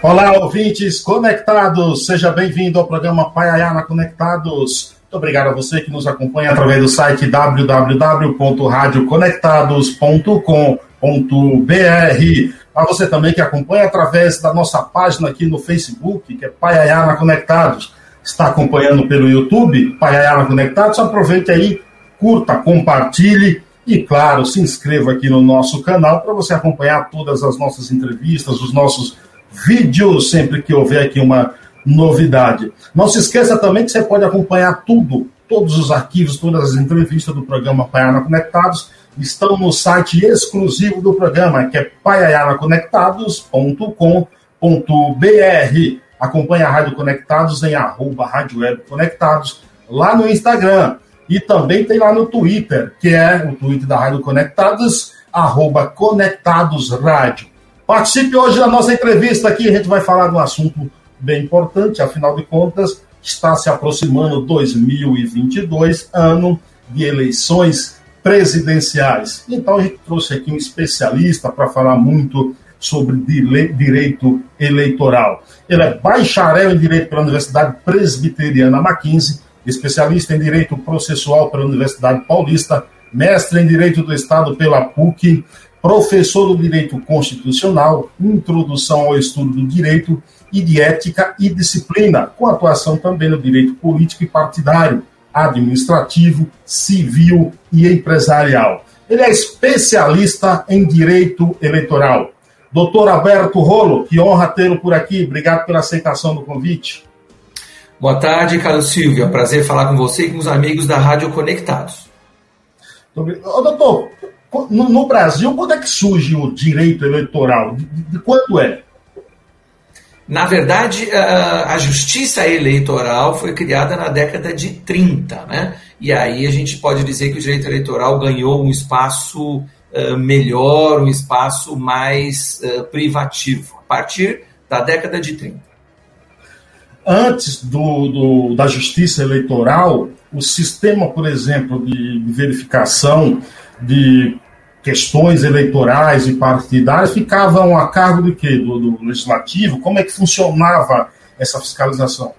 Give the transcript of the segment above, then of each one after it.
Olá, ouvintes conectados, seja bem-vindo ao programa Paiayana Conectados. Muito obrigado a você que nos acompanha através do site www.radioconectados.com.br. A você também que acompanha através da nossa página aqui no Facebook, que é Paiayana Conectados. Está acompanhando pelo YouTube, Paiayana Conectados, aproveite aí, curta, compartilhe e, claro, se inscreva aqui no nosso canal para você acompanhar todas as nossas entrevistas, os nossos vídeos, sempre que houver aqui uma novidade. Não se esqueça também que você pode acompanhar tudo, todos os arquivos, todas as entrevistas do programa Paiana Conectados estão no site exclusivo do programa, que é paianaconectados.com.br. Acompanhe a Rádio Conectados em arroba Rádio Web Conectados lá no Instagram. E também tem lá no Twitter, que é o Twitter da Rádio Conectados, arroba Conectados Rádio. Participe hoje da nossa entrevista aqui, a gente vai falar de um assunto bem importante, afinal de contas, está se aproximando 2022, ano de eleições presidenciais. Então a gente trouxe aqui um especialista para falar muito sobre direito eleitoral. Ele é bacharel em direito pela Universidade Presbiteriana Mackenzie, especialista em direito processual pela Universidade Paulista, mestre em direito do Estado pela PUC, professor do direito constitucional, introdução ao estudo do direito e de ética e disciplina, com atuação também no direito político e partidário, administrativo, civil e empresarial. Ele é especialista em direito eleitoral. Doutor Alberto Rolo, que honra tê-lo por aqui. Obrigado pela aceitação do convite. Boa tarde, Carlos Silvio. É um prazer falar com você e com os amigos da Rádio Conectados. Ô, doutor, no, no, Brasil, quando é que surge o direito eleitoral? De, de quando é? Na verdade, a, a justiça eleitoral foi criada na década de 30, né? E aí a gente pode dizer que o direito eleitoral ganhou um espaço uh, melhor, um espaço mais uh, privativo, a partir da década de 30. Antes do, do, da justiça eleitoral, o sistema, por exemplo, de, de verificação de questões eleitorais e partidárias ficavam a cargo de quê? Do, do legislativo? Como é que funcionava essa fiscalização?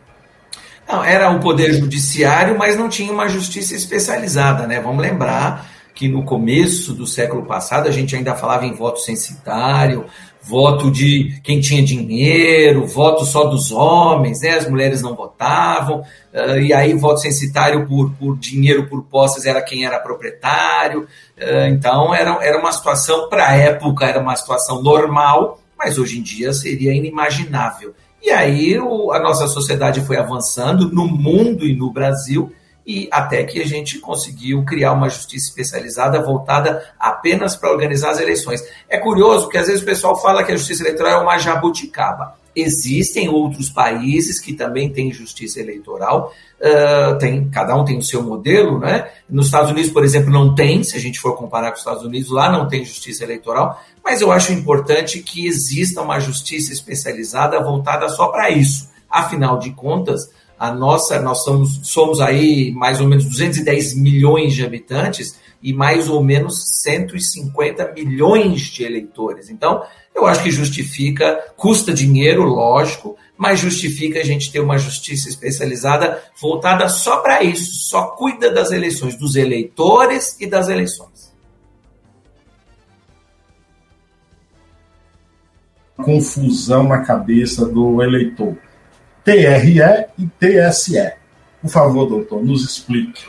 Não, era o poder judiciário, mas não tinha uma justiça especializada, né? Vamos lembrar que no começo do século passado a gente ainda falava em voto censitário, voto de quem tinha dinheiro, voto só dos homens, né? as mulheres não votavam, uh, e aí voto censitário por, por dinheiro, por posses, era quem era proprietário. Uh, então era, era uma situação, para a época, era uma situação normal, mas hoje em dia seria inimaginável. E aí o, a nossa sociedade foi avançando no mundo e no Brasil, e até que a gente conseguiu criar uma justiça especializada voltada apenas para organizar as eleições. É curioso que às vezes o pessoal fala que a justiça eleitoral é uma jabuticaba. Existem outros países que também têm justiça eleitoral, uh, tem, cada um tem o seu modelo, né? Nos Estados Unidos, por exemplo, não tem, se a gente for comparar com os Estados Unidos, lá não tem justiça eleitoral, mas eu acho importante que exista uma justiça especializada voltada só para isso. Afinal de contas, a nossa, nós somos, somos aí mais ou menos 210 milhões de habitantes e mais ou menos 150 milhões de eleitores. Então, eu acho que justifica, custa dinheiro, lógico, mas justifica a gente ter uma justiça especializada voltada só para isso, só cuida das eleições, dos eleitores e das eleições. Confusão na cabeça do eleitor TRE e TSE. Por favor, doutor, nos explique.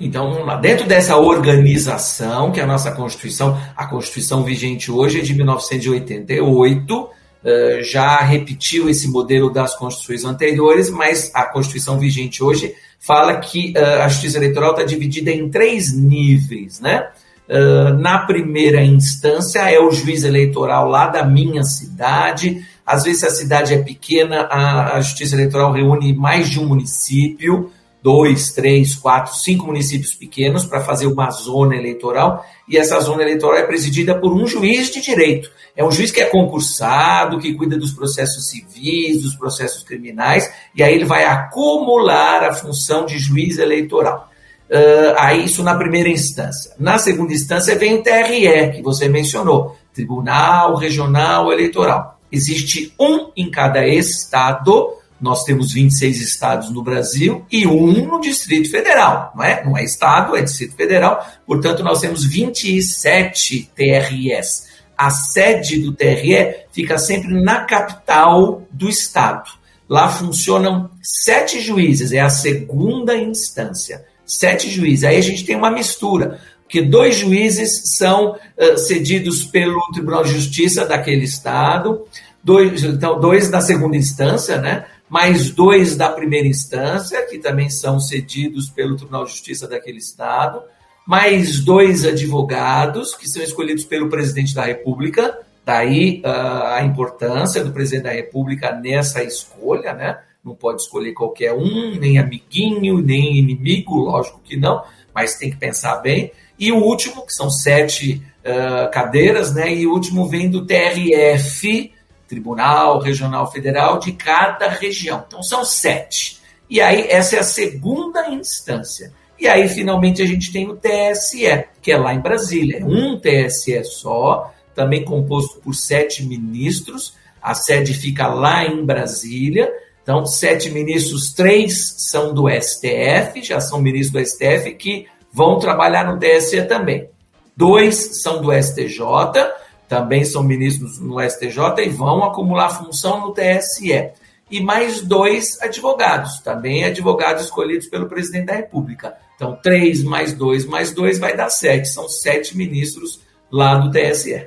Então. Dentro dessa organização, que é a nossa Constituição, a Constituição vigente hoje é de 1988, eh, já repetiu esse modelo das constituições anteriores, mas a Constituição vigente hoje fala que eh, a justiça eleitoral está dividida em três níveis, né? Eh, na primeira instância é o juiz eleitoral lá da minha cidade, às vezes, a cidade é pequena, a, a Justiça Eleitoral reúne mais de um município, dois, três, quatro, cinco municípios pequenos para fazer uma zona eleitoral, e essa zona eleitoral é presidida por um juiz de direito. É um juiz que é concursado, que cuida dos processos civis, dos processos criminais, e aí ele vai acumular a função de juiz eleitoral. Uh, aí isso na primeira instância. Na segunda instância vem o TRE, que você mencionou, Tribunal Regional Eleitoral. Existe um em cada estado. Nós temos 26 estados no Brasil e um no Distrito Federal, não é? Não é estado, é Distrito Federal. Portanto, nós temos 27 TREs. A sede do TRE fica sempre na capital do estado. Lá funcionam sete juízes, é a segunda instância. Sete juízes. Aí a gente tem uma mistura porque dois juízes são uh, cedidos pelo Tribunal de Justiça daquele estado, dois, então, dois da segunda instância, né? mais dois da primeira instância, que também são cedidos pelo Tribunal de Justiça daquele estado, mais dois advogados, que são escolhidos pelo presidente da República, daí uh, a importância do presidente da República nessa escolha, né? Não pode escolher qualquer um, nem amiguinho, nem inimigo, lógico que não, mas tem que pensar bem. E o último, que são sete uh, cadeiras, né? E o último vem do TRF, Tribunal Regional Federal, de cada região. Então são sete. E aí, essa é a segunda instância. E aí, finalmente, a gente tem o TSE, que é lá em Brasília. É um TSE só, também composto por sete ministros. A sede fica lá em Brasília. Então, sete ministros, três são do STF, já são ministros do STF, que vão trabalhar no TSE também. Dois são do STJ, também são ministros no STJ e vão acumular função no TSE. E mais dois advogados, também advogados escolhidos pelo presidente da República. Então, três mais dois mais dois vai dar sete. São sete ministros lá do TSE.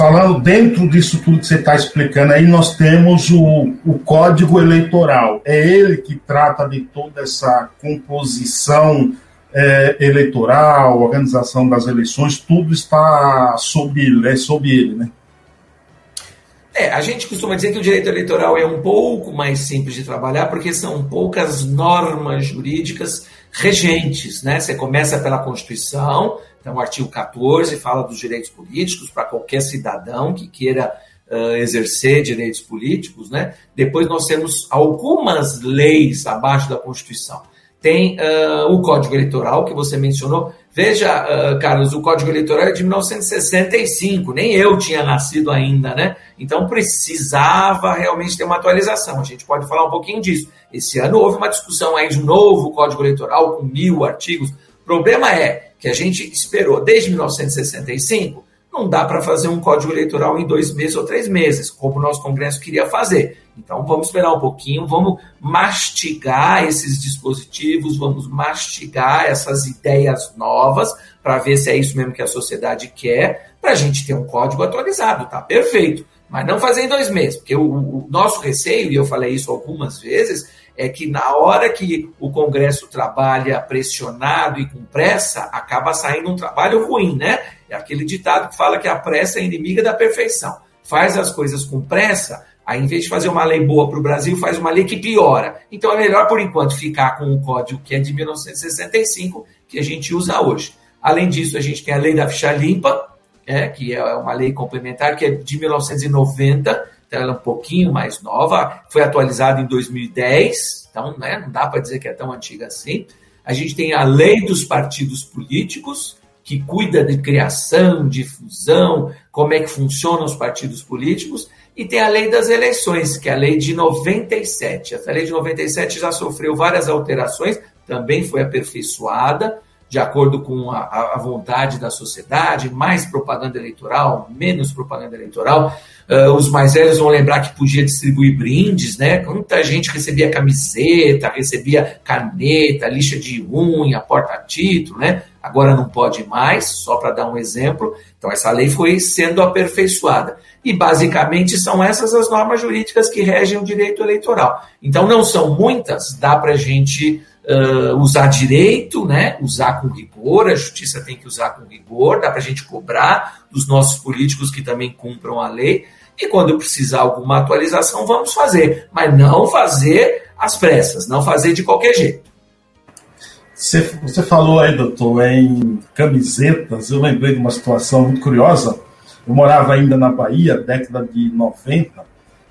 Falando dentro disso tudo que você está explicando aí, nós temos o, o Código Eleitoral. É ele que trata de toda essa composição é, eleitoral, organização das eleições, tudo está sob ele, é sob ele, né? É, a gente costuma dizer que o direito eleitoral é um pouco mais simples de trabalhar porque são poucas normas jurídicas regentes, né? Você começa pela Constituição, então o artigo 14 fala dos direitos políticos para qualquer cidadão que queira uh, exercer direitos políticos, né? Depois nós temos algumas leis abaixo da Constituição tem uh, o Código Eleitoral, que você mencionou. Veja, uh, Carlos, o Código Eleitoral é de 1965, nem eu tinha nascido ainda, né? Então precisava realmente ter uma atualização. A gente pode falar um pouquinho disso. Esse ano houve uma discussão aí de novo Código Eleitoral com mil artigos. O problema é que a gente esperou desde 1965 não dá para fazer um código eleitoral em dois meses ou três meses, como o nosso Congresso queria fazer. Então vamos esperar um pouquinho, vamos mastigar esses dispositivos, vamos mastigar essas ideias novas para ver se é isso mesmo que a sociedade quer, para a gente ter um código atualizado, tá? Perfeito. Mas não fazer em dois meses, porque o, o nosso receio, e eu falei isso algumas vezes, é que na hora que o Congresso trabalha pressionado e com pressa, acaba saindo um trabalho ruim, né? É aquele ditado que fala que a pressa é inimiga da perfeição. Faz as coisas com pressa, Aí, em vez de fazer uma lei boa para o Brasil, faz uma lei que piora. Então, é melhor, por enquanto, ficar com o código que é de 1965, que a gente usa hoje. Além disso, a gente tem a lei da ficha limpa, é, que é uma lei complementar, que é de 1990, então ela é um pouquinho mais nova, foi atualizada em 2010, então né, não dá para dizer que é tão antiga assim. A gente tem a lei dos partidos políticos, que cuida de criação, difusão, como é que funcionam os partidos políticos, e tem a lei das eleições, que é a lei de 97. Essa lei de 97 já sofreu várias alterações, também foi aperfeiçoada, de acordo com a, a vontade da sociedade, mais propaganda eleitoral, menos propaganda eleitoral. Uh, os mais velhos vão lembrar que podia distribuir brindes, né? Muita gente recebia camiseta, recebia caneta, lixa de unha, porta-título, né? Agora não pode mais, só para dar um exemplo. Então, essa lei foi sendo aperfeiçoada. E, basicamente, são essas as normas jurídicas que regem o direito eleitoral. Então, não são muitas, dá para a gente uh, usar direito, né? usar com rigor, a justiça tem que usar com rigor, dá para a gente cobrar dos nossos políticos que também cumpram a lei. E quando precisar alguma atualização, vamos fazer. Mas não fazer às pressas, não fazer de qualquer jeito. Você, você falou aí, doutor, em camisetas. Eu lembrei de uma situação muito curiosa. Eu morava ainda na Bahia, década de 90,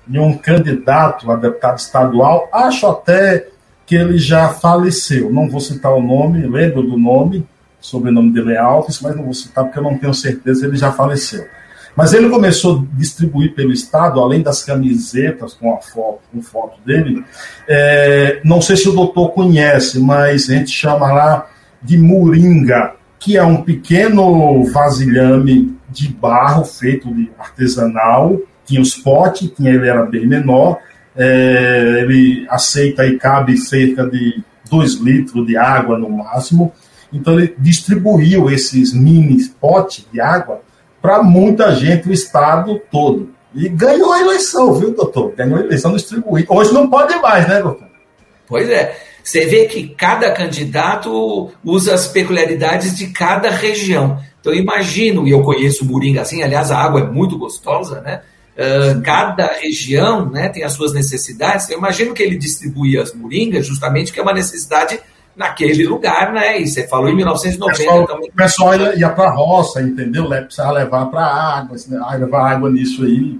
e um candidato a deputado estadual, acho até que ele já faleceu. Não vou citar o nome, lembro do nome, sobrenome dele é Alves, mas não vou citar porque eu não tenho certeza, ele já faleceu. Mas ele começou a distribuir pelo Estado, além das camisetas com a foto, com foto dele, é, não sei se o doutor conhece, mas a gente chama lá de moringa, que é um pequeno vasilhame de barro feito de artesanal, tinha os potes, tinha, ele era bem menor, é, ele aceita e cabe cerca de 2 litros de água no máximo, então ele distribuiu esses mini potes de água para muita gente, o estado todo. E ganhou a eleição, viu, doutor? Ganhou a eleição distribuída. Hoje não pode mais, né, doutor? Pois é. Você vê que cada candidato usa as peculiaridades de cada região. Então, imagino, e eu conheço o Moringa assim, aliás, a água é muito gostosa, né? Uh, cada região né, tem as suas necessidades. Eu imagino que ele distribuía as moringas justamente que é uma necessidade naquele lugar, né? E você falou em 1990 pessoal, também. O pessoal ia, ia para a roça, entendeu? Precisava levar para água, levar água nisso aí.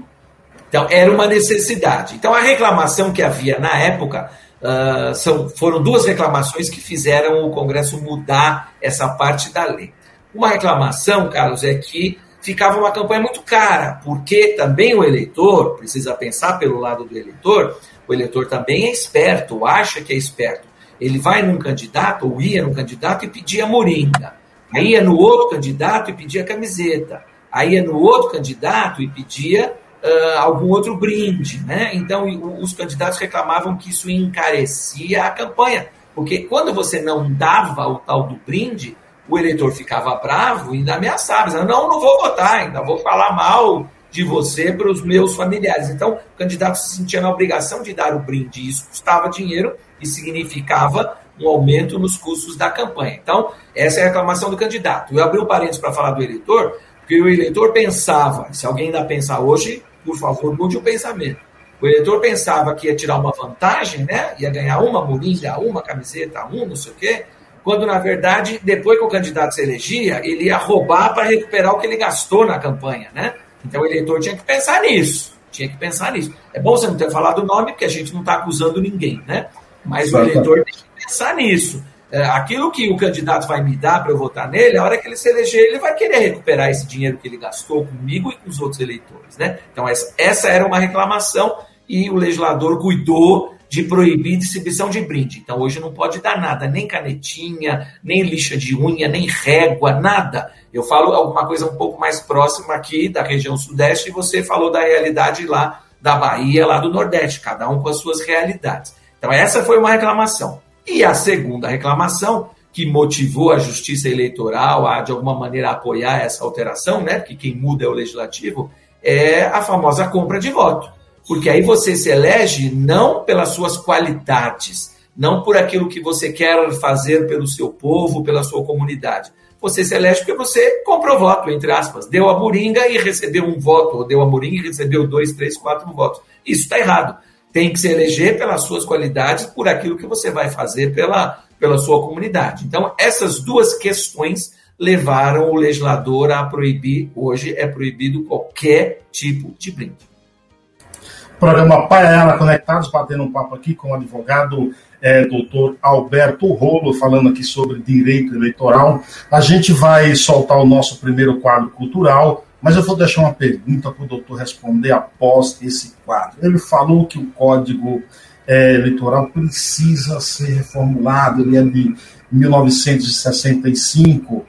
Então, era uma necessidade. Então, a reclamação que havia na época uh, são, foram duas reclamações que fizeram o Congresso mudar essa parte da lei. Uma reclamação, Carlos, é que ficava uma campanha muito cara, porque também o eleitor precisa pensar pelo lado do eleitor. O eleitor também é esperto, acha que é esperto. Ele vai num candidato, ou ia num candidato e pedia moringa. Aí ia no outro candidato e pedia camiseta. Aí ia no outro candidato e pedia uh, algum outro brinde. Né? Então, os candidatos reclamavam que isso encarecia a campanha. Porque quando você não dava o tal do brinde, o eleitor ficava bravo e ainda ameaçava, dizendo, não, não vou votar, ainda vou falar mal de você para os meus familiares. Então, o candidato se sentia na obrigação de dar o brinde, isso custava dinheiro e significava um aumento nos custos da campanha. Então, essa é a reclamação do candidato. Eu abri um parênteses para falar do eleitor, porque o eleitor pensava, se alguém ainda pensa hoje, por favor, mude o pensamento. O eleitor pensava que ia tirar uma vantagem, né? Ia ganhar uma moringa, uma camiseta, um não sei o quê, quando na verdade, depois que o candidato se elegia, ele ia roubar para recuperar o que ele gastou na campanha, né? Então o eleitor tinha que pensar nisso, tinha que pensar nisso. É bom você não ter falado o nome, porque a gente não está acusando ninguém, né? Mas o eleitor tem que pensar nisso. É, aquilo que o candidato vai me dar para eu votar nele, a hora que ele se eleger, ele vai querer recuperar esse dinheiro que ele gastou comigo e com os outros eleitores. Né? Então, essa, essa era uma reclamação e o legislador cuidou de proibir distribuição de brinde. Então, hoje não pode dar nada, nem canetinha, nem lixa de unha, nem régua, nada. Eu falo alguma coisa um pouco mais próxima aqui da região sudeste e você falou da realidade lá da Bahia, lá do Nordeste, cada um com as suas realidades. Então, essa foi uma reclamação. E a segunda reclamação, que motivou a justiça eleitoral a, de alguma maneira, apoiar essa alteração, né? Porque quem muda é o legislativo, é a famosa compra de voto. Porque aí você se elege não pelas suas qualidades, não por aquilo que você quer fazer pelo seu povo, pela sua comunidade. Você se elege porque você comprou voto, entre aspas. Deu a moringa e recebeu um voto, ou deu a moringa e recebeu dois, três, quatro votos. Isso está errado tem que se eleger pelas suas qualidades, por aquilo que você vai fazer pela, pela sua comunidade. Então, essas duas questões levaram o legislador a proibir, hoje é proibido qualquer tipo de brinde. Programa Ela Conectados, batendo um papo aqui com o advogado é, doutor Alberto Rolo, falando aqui sobre direito eleitoral. A gente vai soltar o nosso primeiro quadro cultural, mas eu vou deixar uma pergunta para o doutor responder após esse quadro. Ele falou que o Código é, Eleitoral precisa ser reformulado, ele é de 1965.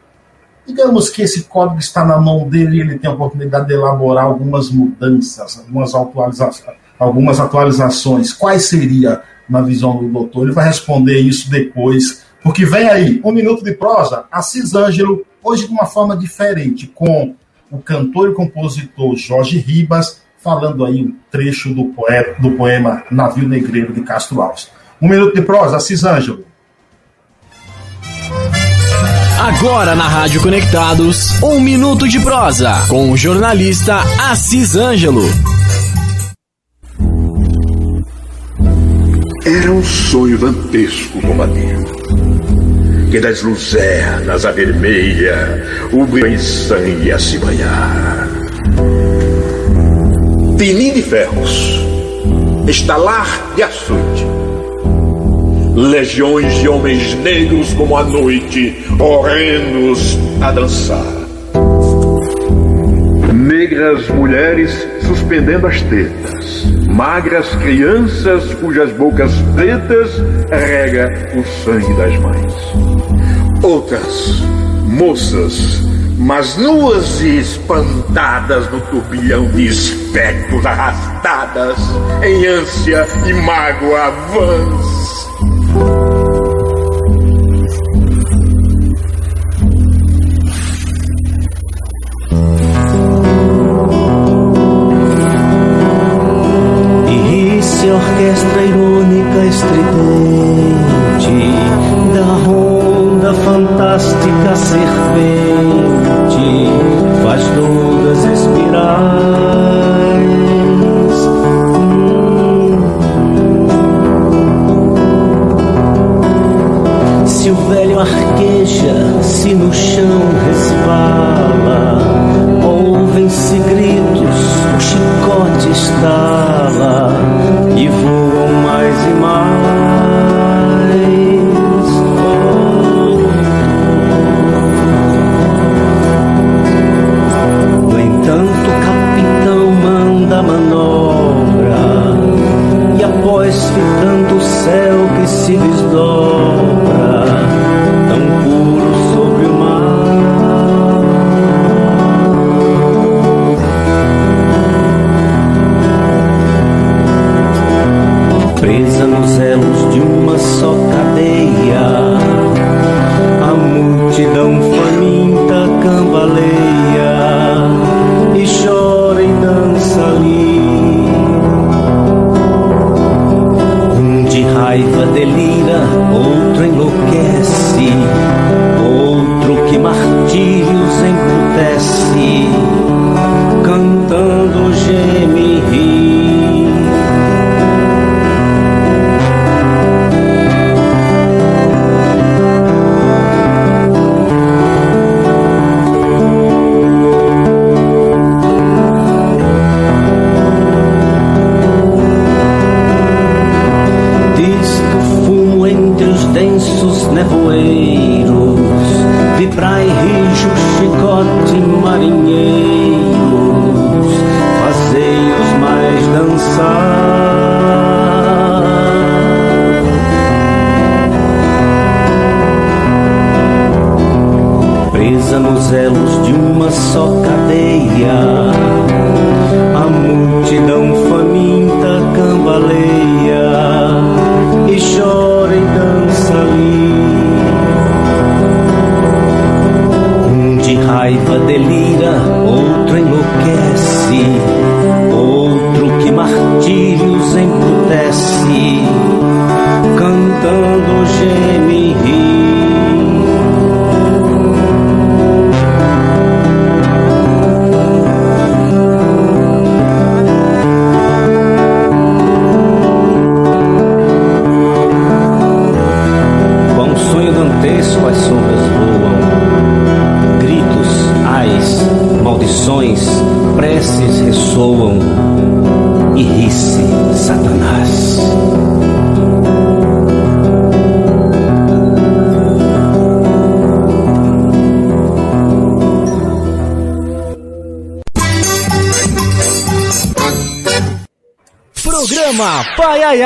Digamos que esse código está na mão dele e ele tem a oportunidade de elaborar algumas mudanças, algumas, atualiza algumas atualizações. Quais seria na visão do doutor? Ele vai responder isso depois, porque vem aí, um minuto de prosa, Assis Ângelo, hoje de uma forma diferente, com o cantor e compositor Jorge Ribas, falando aí um trecho do, poeta, do poema Navio Negreiro de Castro Alves. Um minuto de prosa, Assis Ângelo. Agora na Rádio Conectados, um minuto de prosa com o jornalista Assis Ângelo. Era um sonho dantesco combater que das luzernas a o brilho em sangue a se banhar. Tinim de ferros, estalar de açoite, legiões de homens negros como a noite, horrendos a dançar. negras mulheres suspendendo as tetas, magras crianças cujas bocas pretas rega o sangue das mães. Outras moças, mas nuas e espantadas no turbilhão de espectros arrastadas em ânsia e mágoa vãs.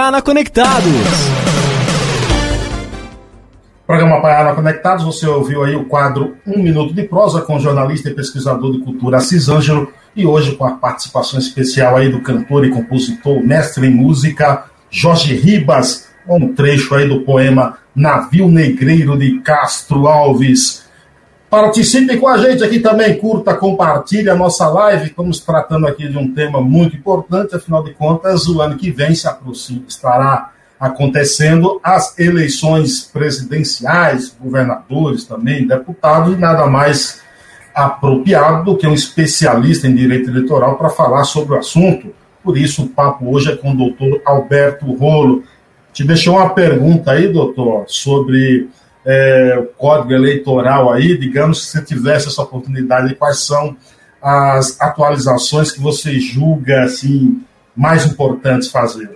Paiayana Conectados. Programa Paiana Conectados, você ouviu aí o quadro Um Minuto de Prosa com o jornalista e pesquisador de cultura Assis Ângelo e hoje com a participação especial aí do cantor e compositor, mestre em música Jorge Ribas, um trecho aí do poema Navio Negreiro de Castro Alves. Participe com a gente aqui também, curta, compartilhe a nossa live. Estamos tratando aqui de um tema muito importante, afinal de contas, o ano que vem se aproxima, estará acontecendo as eleições presidenciais, governadores também, deputados, e nada mais apropriado do que um especialista em direito eleitoral para falar sobre o assunto. Por isso, o papo hoje é com o doutor Alberto Rolo. Te deixou uma pergunta aí, doutor, sobre é, o código eleitoral aí, digamos, se você tivesse essa oportunidade, quais são as atualizações que você julga assim, mais importantes fazer?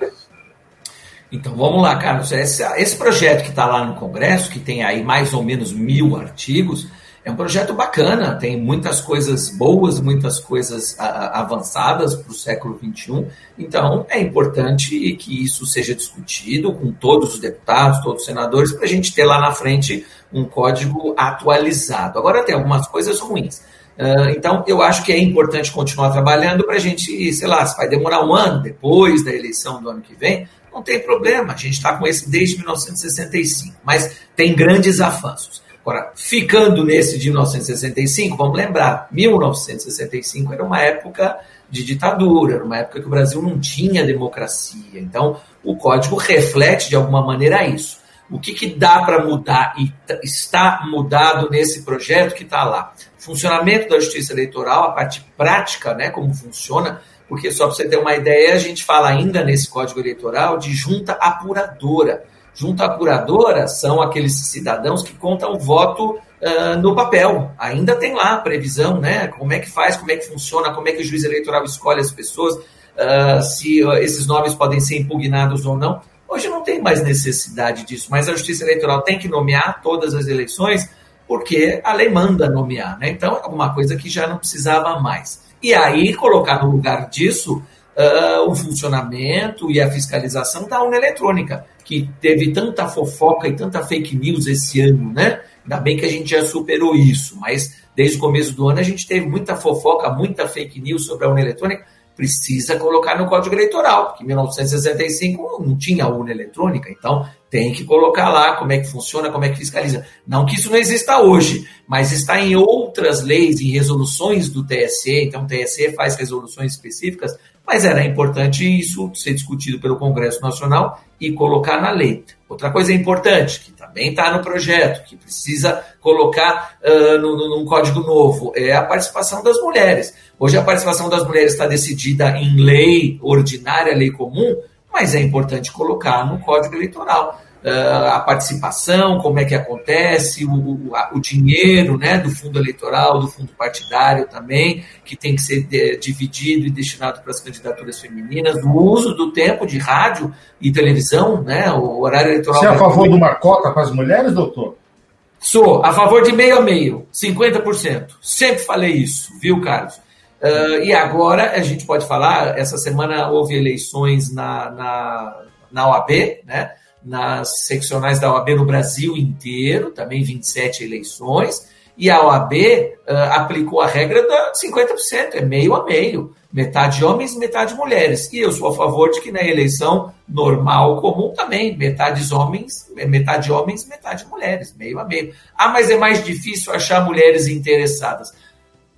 Então vamos lá, Carlos. Esse, esse projeto que está lá no Congresso, que tem aí mais ou menos mil artigos, é um projeto bacana, tem muitas coisas boas, muitas coisas avançadas para o século XXI. Então, é importante que isso seja discutido com todos os deputados, todos os senadores, para a gente ter lá na frente um código atualizado. Agora, tem algumas coisas ruins. Uh, então, eu acho que é importante continuar trabalhando para a gente, sei lá, se vai demorar um ano depois da eleição do ano que vem, não tem problema, a gente está com esse desde 1965, mas tem grandes avanços. Agora, ficando nesse de 1965, vamos lembrar, 1965 era uma época de ditadura, era uma época que o Brasil não tinha democracia. Então, o código reflete de alguma maneira isso. O que, que dá para mudar e está mudado nesse projeto que está lá? Funcionamento da justiça eleitoral, a parte prática, né, como funciona, porque só para você ter uma ideia, a gente fala ainda nesse código eleitoral de junta apuradora. Junta apuradora são aqueles cidadãos que contam o voto uh, no papel. Ainda tem lá a previsão, né? Como é que faz, como é que funciona, como é que o juiz eleitoral escolhe as pessoas, uh, se uh, esses nomes podem ser impugnados ou não. Hoje não tem mais necessidade disso, mas a Justiça Eleitoral tem que nomear todas as eleições porque a lei manda nomear, né? Então é alguma coisa que já não precisava mais. E aí colocar no lugar disso uh, o funcionamento e a fiscalização da urna eletrônica, que teve tanta fofoca e tanta fake news esse ano, né? Ainda bem que a gente já superou isso, mas desde o começo do ano a gente teve muita fofoca, muita fake news sobre a urna eletrônica. Precisa colocar no Código Eleitoral, porque em 1965 não tinha urna eletrônica, então tem que colocar lá como é que funciona, como é que fiscaliza. Não que isso não exista hoje, mas está em outras leis, em resoluções do TSE, então o TSE faz resoluções específicas, mas era importante isso ser discutido pelo Congresso Nacional e colocar na lei. Outra coisa importante, que também está no projeto, que precisa colocar uh, no, num código novo, é a participação das mulheres. Hoje a participação das mulheres está decidida em lei ordinária, lei comum, mas é importante colocar no Código Eleitoral. Uh, a participação, como é que acontece, o, o, dinheiro né, do fundo eleitoral, do fundo partidário também, que tem que ser de, dividido e destinado para as candidaturas femininas, o uso do tempo de rádio e televisão, né, o horário eleitoral. Você é a favor de uma cota para as mulheres, doutor? Sou a favor de meio a meio, 50%. Sempre falei isso, viu, Carlos? Uh, e agora a gente pode falar, essa semana houve eleições na, na, na OAB, né? Nas seccionais da OAB no Brasil inteiro, também 27 eleições, e a OAB uh, aplicou a regra da 50%, é meio a meio, metade homens e metade mulheres. E eu sou a favor de que na eleição normal, comum também, metade homens, metade homens, metade mulheres, meio a meio. Ah, mas é mais difícil achar mulheres interessadas.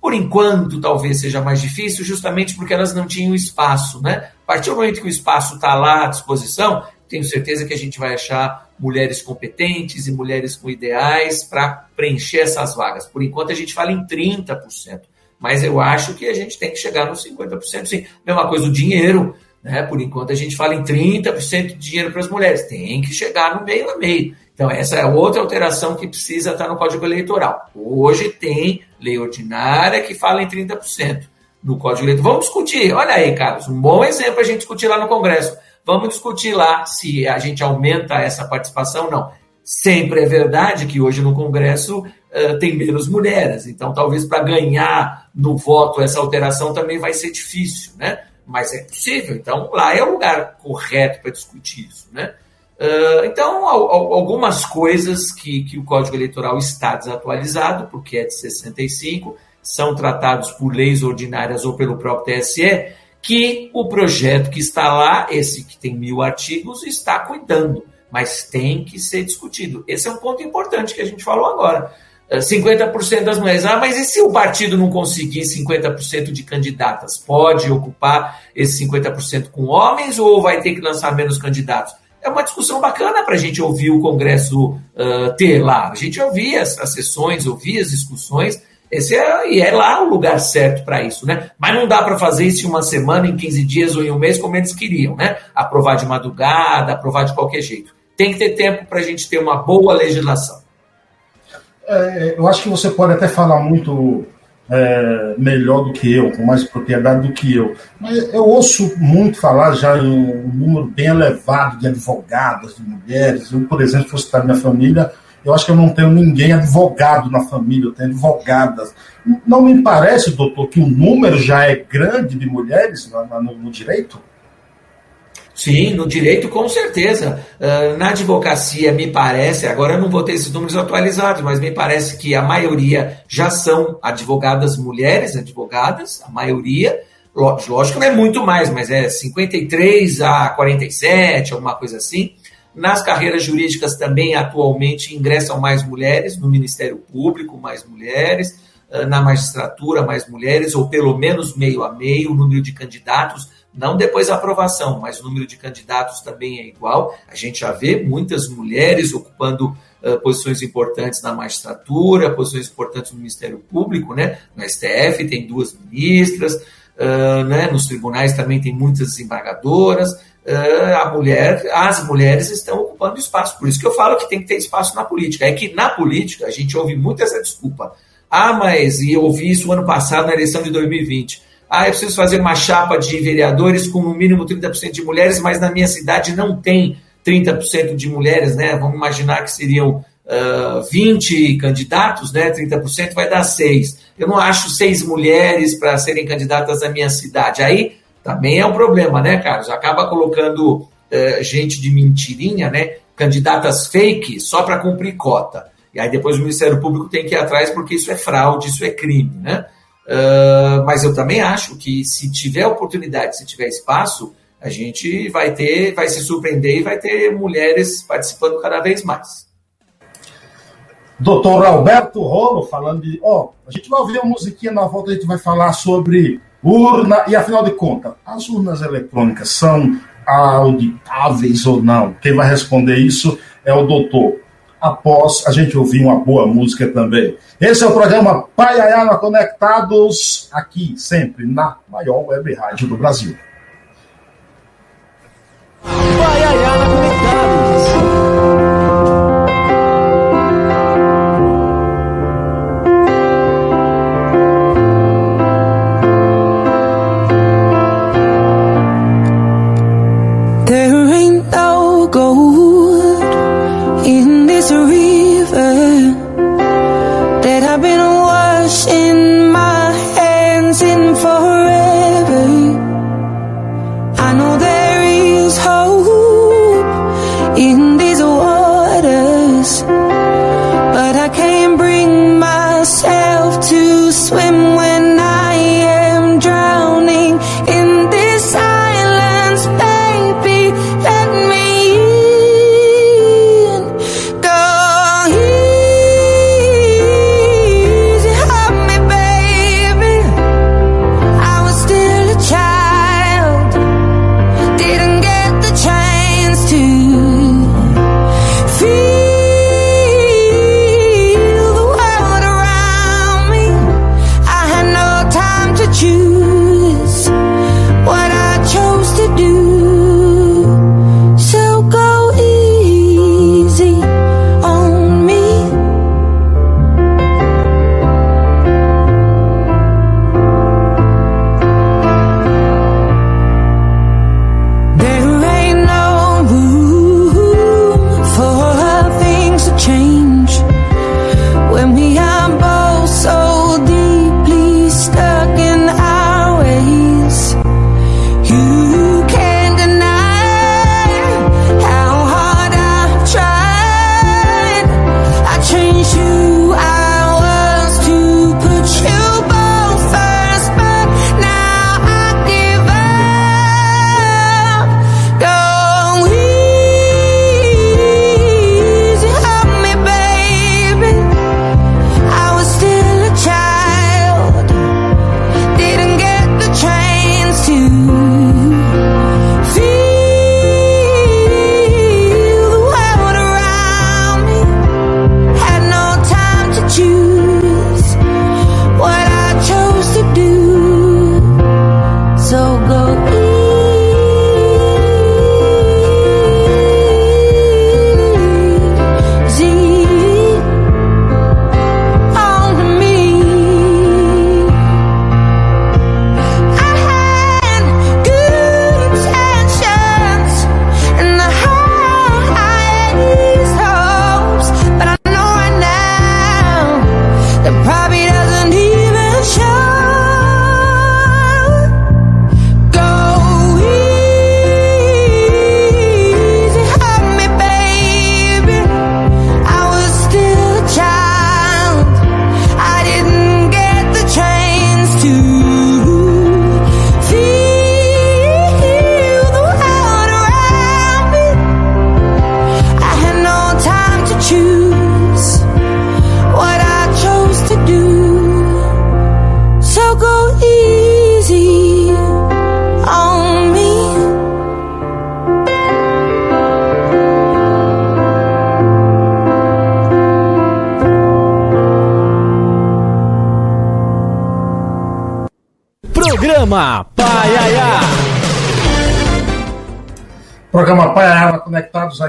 Por enquanto, talvez seja mais difícil, justamente porque elas não tinham espaço, né? A partir do momento que o espaço está lá à disposição, tenho certeza que a gente vai achar mulheres competentes e mulheres com ideais para preencher essas vagas. Por enquanto, a gente fala em 30%, mas eu acho que a gente tem que chegar nos 50%, sim. Mesma coisa o dinheiro, né? Por enquanto, a gente fala em 30% de dinheiro para as mulheres, tem que chegar no meio a meio. Então, essa é outra alteração que precisa estar no Código Eleitoral. Hoje tem lei ordinária que fala em 30% no Código Eleitoral. Vamos discutir. Olha aí, Carlos, um bom exemplo a gente discutir lá no Congresso. Vamos discutir lá se a gente aumenta essa participação ou não. Sempre é verdade que hoje no Congresso uh, tem menos mulheres, então talvez para ganhar no voto essa alteração também vai ser difícil, né? Mas é possível. Então lá é o lugar correto para discutir isso, né? Uh, então, algumas coisas que, que o Código Eleitoral está desatualizado, porque é de 65, são tratados por leis ordinárias ou pelo próprio TSE, que o projeto que está lá, esse que tem mil artigos, está cuidando, mas tem que ser discutido. Esse é um ponto importante que a gente falou agora. 50% uh, das mulheres. Ah, mas e se o partido não conseguir 50% de candidatas? Pode ocupar esse 50% com homens ou vai ter que lançar menos candidatos? é uma discussão bacana para a gente ouvir o Congresso uh, ter lá. A gente ouvia as, as sessões, ouvia as discussões, esse é, e é lá o lugar certo para isso, né? Mas não dá para fazer isso em uma semana, em 15 dias ou em um mês, como eles queriam, né? Aprovar de madrugada, aprovar de qualquer jeito. Tem que ter tempo para a gente ter uma boa legislação. É, eu acho que você pode até falar muito é, melhor do que eu, com mais propriedade do que eu. Mas eu ouço muito falar já em um número bem elevado de advogadas, de mulheres. Eu, por exemplo, fosse citar minha família, Eu acho que eu não tenho ninguém advogado na família, eu tenho advogadas. Não me parece, doutor, que o número já é grande de mulheres no, no, direito? Sim, no direito com certeza. Uh, na advocacia, me parece, agora eu não vou ter esses números atualizados, mas me parece que a maioria já são advogadas mulheres, advogadas, a maioria. Lógico, não é muito mais, mas é 53 a 47, alguma coisa assim. Nas carreiras jurídicas também, atualmente, ingressam mais mulheres, no Ministério Público, mais mulheres, uh, na magistratura, mais mulheres, ou pelo menos meio a meio, o número de candidatos não depois da aprovação, mas o número de candidatos também é igual. A gente já vê muitas mulheres ocupando uh, posições importantes na magistratura, posições importantes no Ministério Público, né? No STF tem duas ministras, uh, né? nos tribunais também tem muitas desembargadoras. Uh, a mulher, as mulheres estão ocupando espaço. Por isso que eu falo que tem que ter espaço na política. É que na política a gente ouve muito essa desculpa. Ah, mas e eu ouvi isso ano passado na eleição de 2020 ah, eu preciso fazer uma chapa de vereadores com no mínimo 30% de mulheres, mas na minha cidade não tem 30% de mulheres, né? Vamos imaginar que seriam uh, 20 candidatos, né? 30% vai dar 6. Eu não acho seis mulheres para serem candidatas na minha cidade. Aí também é um problema, né, Carlos? Acaba colocando uh, gente de mentirinha, né? Candidatas fake só para cumprir cota. E aí depois o Ministério Público tem que ir atrás porque isso é fraude, isso é crime, né? Uh, mas eu também acho que se tiver oportunidade, se tiver espaço, a gente vai ter, vai se surpreender e vai ter mulheres participando cada vez mais. Doutor Alberto Rolo falando de. Ó, oh, a gente vai ouvir uma musiquinha na volta, a gente vai falar sobre urna, e afinal de contas, as urnas eletrônicas são auditáveis ou não? Quem vai responder isso é o doutor após a gente ouvir uma boa música também. Esse é o programa Paiaiana Conectados, aqui sempre na maior web rádio do Brasil.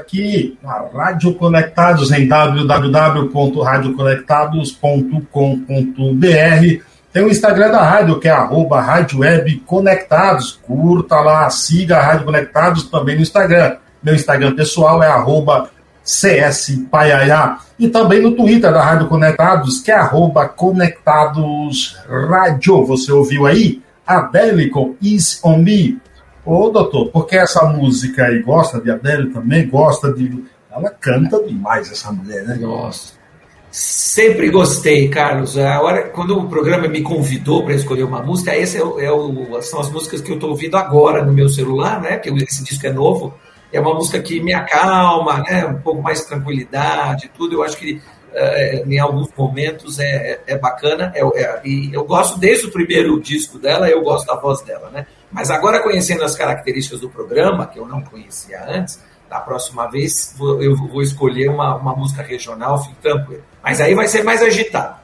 Aqui na Rádio Conectados em www.radioconectados.com.br. Tem o Instagram da rádio, que é arroba Rádio Web Conectados. Curta lá, siga a Rádio Conectados também no Instagram. Meu Instagram pessoal é arroba CS Paiaiá. E também no Twitter da Rádio Conectados, que é arroba Conectados Rádio. Você ouviu aí? Adele com Is On Me. Ô, doutor, porque essa música aí gosta de Adele também? Gosta de... Ela canta demais, essa mulher, né? Nossa. Sempre gostei, Carlos. A hora, quando o programa me convidou para escolher uma música, essa é, é são as músicas que eu estou ouvindo agora no meu celular, né? Porque esse disco é novo é uma música que me acalma, né? Um pouco mais de tranquilidade, tudo. Eu acho que uh, em alguns momentos é, é bacana. É, é, e eu gosto desde o primeiro disco dela, eu gosto da voz dela, né? Mas agora conhecendo as características do programa, que eu não conhecia antes, da próxima vez eu vou escolher uma, uma música regional, fique tranquilo. Mas aí vai ser mais agitado.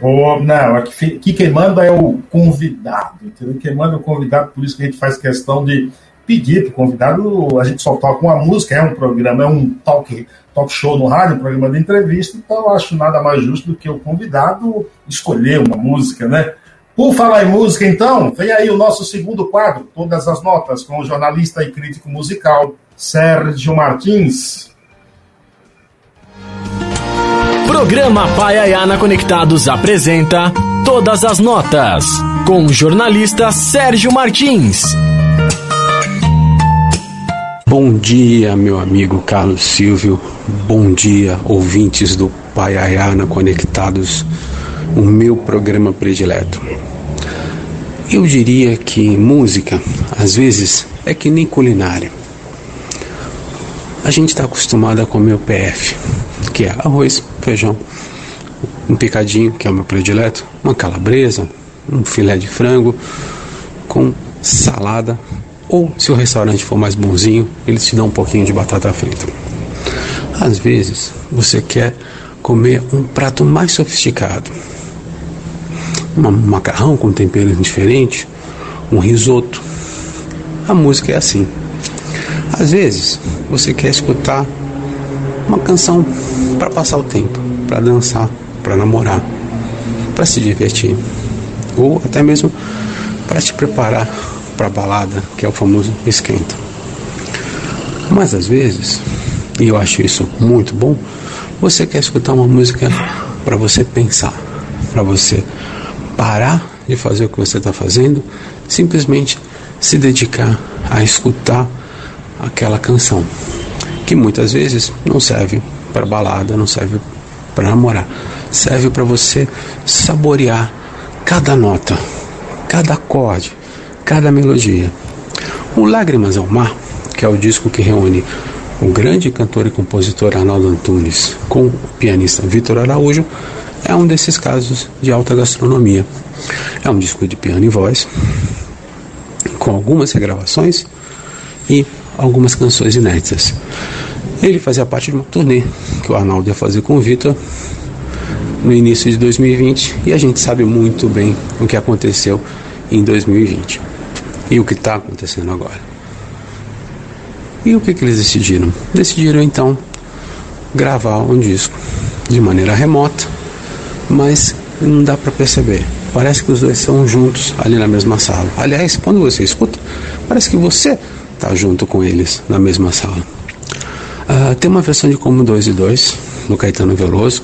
Oh, não, aqui, aqui quem manda é o convidado, entendeu? Quem manda é o convidado, por isso que a gente faz questão de pedir para o convidado, a gente só toca uma música, é um programa, é um talk, talk show no rádio, um programa de entrevista, então eu acho nada mais justo do que o convidado escolher uma música, né? Por falar em música, então, vem aí o nosso segundo quadro, Todas as Notas, com o jornalista e crítico musical Sérgio Martins. Programa Paiaiana Conectados apresenta Todas as Notas, com o jornalista Sérgio Martins. Bom dia, meu amigo Carlos Silvio. Bom dia, ouvintes do Paiaiana Conectados, o meu programa predileto. Eu diria que música, às vezes, é que nem culinária. A gente está acostumado a comer o PF, que é arroz, feijão, um picadinho, que é o meu predileto, uma calabresa, um filé de frango com salada ou, se o restaurante for mais bonzinho, eles te dão um pouquinho de batata frita. Às vezes, você quer comer um prato mais sofisticado. Um macarrão com tempero diferente, um risoto. A música é assim. Às vezes, você quer escutar uma canção para passar o tempo, para dançar, para namorar, para se divertir, ou até mesmo para te preparar para a balada, que é o famoso esquenta. Mas às vezes, e eu acho isso muito bom, você quer escutar uma música para você pensar, para você parar de fazer o que você está fazendo, simplesmente se dedicar a escutar aquela canção, que muitas vezes não serve para balada, não serve para namorar, serve para você saborear cada nota, cada acorde, cada melodia. O Lágrimas ao Mar, que é o disco que reúne o grande cantor e compositor Arnaldo Antunes com o pianista Vitor Araújo, é um desses casos de alta gastronomia. É um disco de piano e voz, com algumas regravações e algumas canções inéditas. Ele fazia parte de uma turnê que o Arnaldo ia fazer com o Vitor no início de 2020 e a gente sabe muito bem o que aconteceu em 2020 e o que está acontecendo agora. E o que, que eles decidiram? Decidiram então gravar um disco de maneira remota, mas não dá para perceber. Parece que os dois são juntos ali na mesma sala. Aliás, quando você escuta, parece que você está junto com eles na mesma sala. Uh, tem uma versão de Como Dois e Dois, no Caetano Veloso,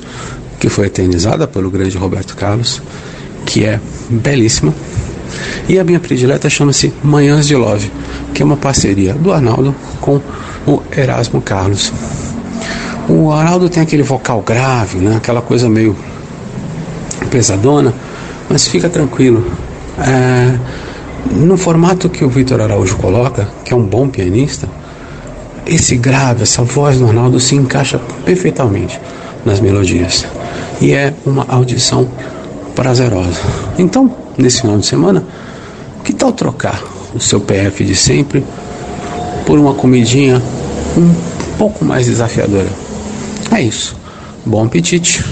que foi eternizada pelo grande Roberto Carlos, que é belíssima. E a minha predileta chama-se Manhãs de Love, que é uma parceria do Arnaldo com o Erasmo Carlos. O Arnaldo tem aquele vocal grave, né? aquela coisa meio pesadona, mas fica tranquilo. É, no formato que o Vitor Araújo coloca, que é um bom pianista, esse grave, essa voz do Arnaldo se encaixa perfeitamente nas melodias. E é uma audição prazerosa. Então, nesse final de semana, que tal trocar o seu PF de sempre por uma comidinha um pouco mais desafiadora? É isso. Bom apetite,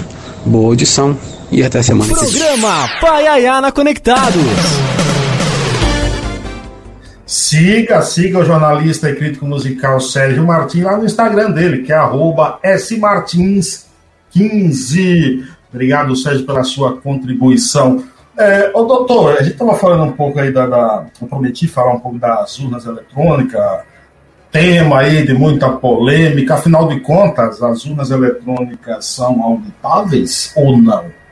boa audição e até semana que vem. Programa Paiaiana Conectados. Siga, siga o jornalista e crítico musical Sérgio Martins lá no Instagram dele, que é smartins15. Obrigado, Sérgio, pela sua contribuição. É, ô, doutor, a gente estava falando um pouco aí da, da. Eu prometi falar um pouco das urnas eletrônicas, tema aí de muita polêmica. Afinal de contas, as urnas eletrônicas são auditáveis ou não?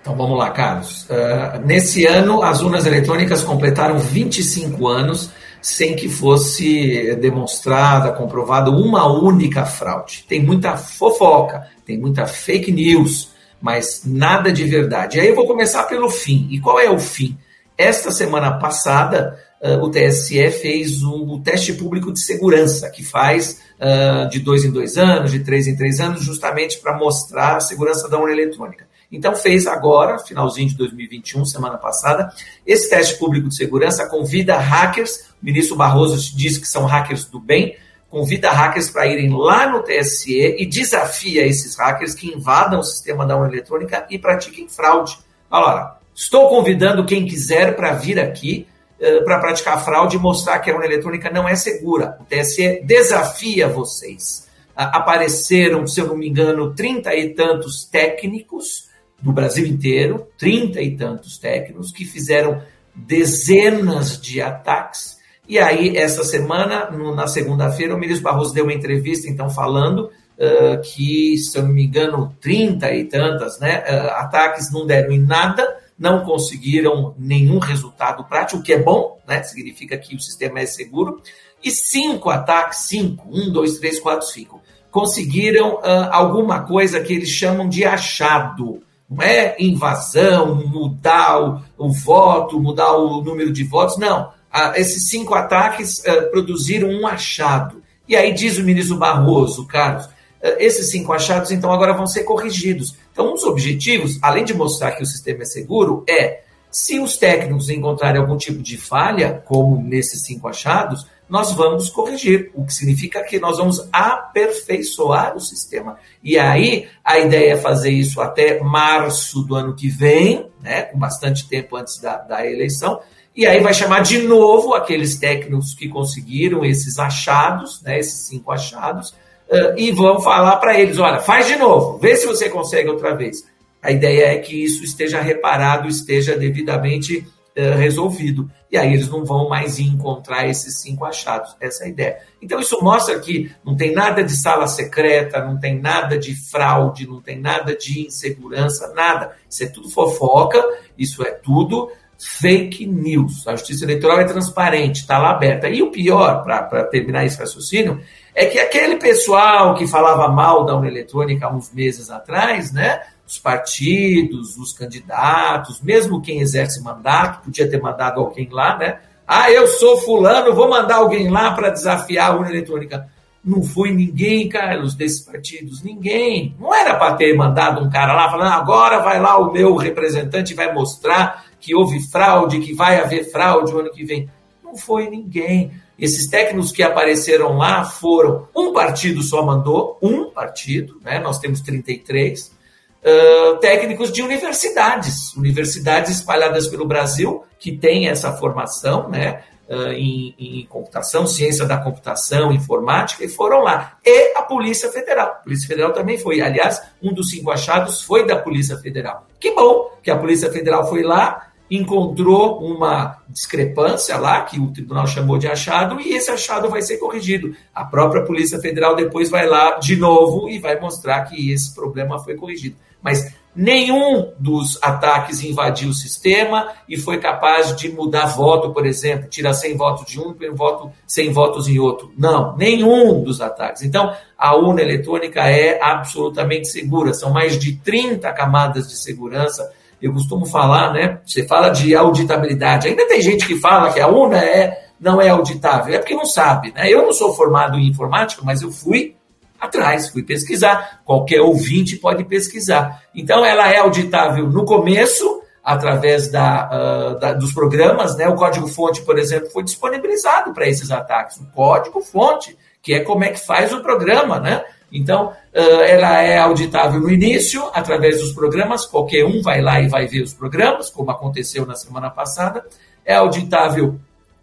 Então vamos lá, Carlos. Uh, nesse ano, as urnas eletrônicas completaram 25 anos sem que fosse demonstrada, comprovada uma única fraude. Tem muita fofoca, tem muita fake news, mas nada de verdade. E aí eu vou começar pelo fim. E qual é o fim? Esta semana passada, uh, o TSE fez um, um, teste público de segurança, que faz uh, de dois em dois anos, de três em três anos, justamente para mostrar a segurança da urna eletrônica. Então fez agora, finalzinho de 2021, semana passada, esse teste público de segurança convida hackers, o ministro Barroso diz que são hackers do bem, convida hackers para irem lá no TSE e desafia esses hackers que invadam o sistema da urna eletrônica e pratiquem fraude. Olha lá, estou convidando quem quiser para vir aqui uh, para praticar fraude e mostrar que a urna eletrônica não é segura. O TSE desafia vocês. Apareceram, se eu não me engano, trinta e tantos técnicos do Brasil inteiro, trinta e tantos técnicos que fizeram dezenas de ataques. E aí, essa semana, no, na segunda-feira, o ministro Barroso deu uma entrevista, então, falando uh, que, se eu não me engano, trinta e tantas né, uh, ataques não deram em nada, não conseguiram nenhum resultado prático, o que é bom, né, significa que o sistema é seguro. E cinco ataques, cinco, um, dois, três, quatro, cinco, conseguiram uh, alguma coisa que eles chamam de achado é invasão, mudar o, o voto, mudar o número de votos, não. Ah, esses cinco ataques ah, produziram um achado. E aí diz o ministro Barroso, Carlos, ah, esses cinco achados então agora vão ser corrigidos. Então, um dos objetivos, além de mostrar que o sistema é seguro, é se os técnicos encontrarem algum tipo de falha, como nesses cinco achados, nós vamos corrigir, o que significa que nós vamos aperfeiçoar o sistema. E aí a ideia é fazer isso até março do ano que vem, né, com bastante tempo antes da, da eleição, e aí vai chamar de novo aqueles técnicos que conseguiram esses achados, né, esses cinco achados, uh, e vão falar para eles: olha, faz de novo, vê se você consegue outra vez. A ideia é que isso esteja reparado, esteja devidamente uh, resolvido e aí eles não vão mais encontrar esses cinco achados. Essa é a ideia. Então isso mostra que não tem nada de sala secreta, não tem nada de fraude, não tem nada de insegurança, nada. Isso é tudo fofoca, isso é tudo fake news. A justiça eleitoral é transparente, está lá aberta. E o pior, para terminar esse raciocínio, é que aquele pessoal que falava mal da urna eletrônica há uns meses atrás, né? Os partidos, os candidatos, mesmo quem exerce mandato, podia ter mandado alguém lá, né? Ah, eu sou fulano, vou mandar alguém lá para desafiar a urna eletrônica. Não foi ninguém, Carlos, desses partidos, ninguém. Não era para ter mandado um cara lá falando, agora vai lá o meu representante vai mostrar que houve fraude, que vai haver fraude o ano que vem. Não foi ninguém. Esses técnicos que apareceram lá foram um partido só mandou, um partido, né? Nós temos 33 uh, técnicos de universidades, universidades espalhadas pelo Brasil, que têm essa formação, né? Uh, em, em, computação, ciência da computação, informática, e foram lá. E a Polícia Federal. A Polícia Federal também foi. Aliás, um dos cinco achados foi da Polícia Federal. Que bom que a Polícia Federal foi lá, encontrou uma discrepância lá, que o tribunal chamou de achado, e esse achado vai ser corrigido. A própria Polícia Federal depois vai lá de novo e vai mostrar que esse problema foi corrigido. Mas nenhum dos ataques invadiu o sistema e foi capaz de mudar voto, por exemplo, tirar 100 votos de um e voto, 100 votos em outro. Não, nenhum dos ataques. Então, a urna eletrônica é absolutamente segura. São mais de 30 camadas de segurança. Eu costumo falar, né? Você fala de auditabilidade. Ainda tem gente que fala que a urna é, não é auditável. É porque não sabe, né? Eu não sou formado em informática, mas eu fui atrás, fui pesquisar. Qualquer ouvinte pode pesquisar. Então, ela é auditável no começo, através da, uh, da, dos programas, né? O código-fonte, por exemplo, foi disponibilizado para esses ataques. O código-fonte, que é como é que faz o programa, né? Então, uh, ela é auditável no início, através dos programas, qualquer um vai lá e vai ver os programas, como aconteceu na semana passada. É auditável